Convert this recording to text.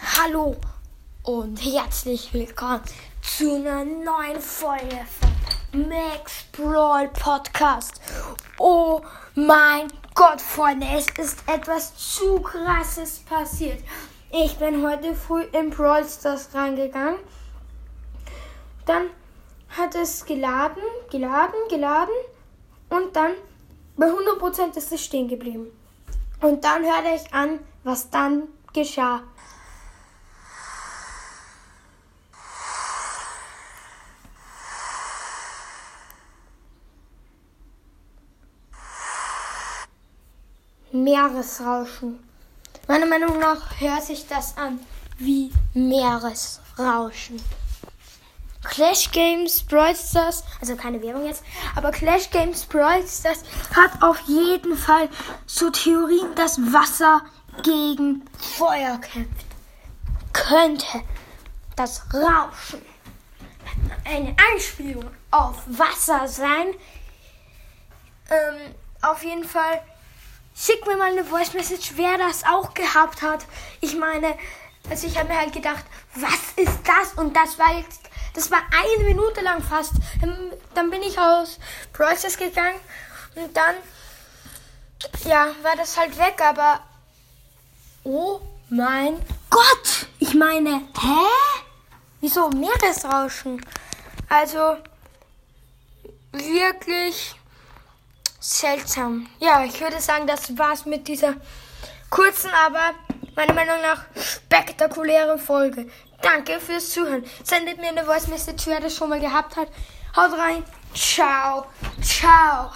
Hallo und herzlich willkommen zu einer neuen Folge von Max Brawl Podcast. Oh mein Gott, Freunde, es ist etwas zu krasses passiert. Ich bin heute früh in Brawl Stars reingegangen. Dann hat es geladen, geladen, geladen und dann bei 100% ist es stehen geblieben. Und dann hörte ich an, was dann geschah. Meeresrauschen. Meiner Meinung nach hört sich das an wie Meeresrauschen. Clash Games Brawl Stars, also keine Werbung jetzt, aber Clash Games Brawl Stars hat auf jeden Fall so Theorien, dass Wasser gegen Feuer kämpft. Könnte das Rauschen eine Anspielung auf Wasser sein? Ähm, auf jeden Fall Schick mir mal eine Voice Message, wer das auch gehabt hat. Ich meine, also ich habe mir halt gedacht, was ist das? Und das war jetzt, das war eine Minute lang fast. Dann bin ich aus Process gegangen und dann, ja, war das halt weg, aber, oh mein Gott! Ich meine, hä? Wieso Meeresrauschen? Also, wirklich seltsam. Ja, ich würde sagen, das war's mit dieser kurzen, aber meiner Meinung nach spektakulären Folge. Danke fürs Zuhören. Sendet mir eine Voice Message, wer das schon mal gehabt hat. Haut rein. Ciao. Ciao.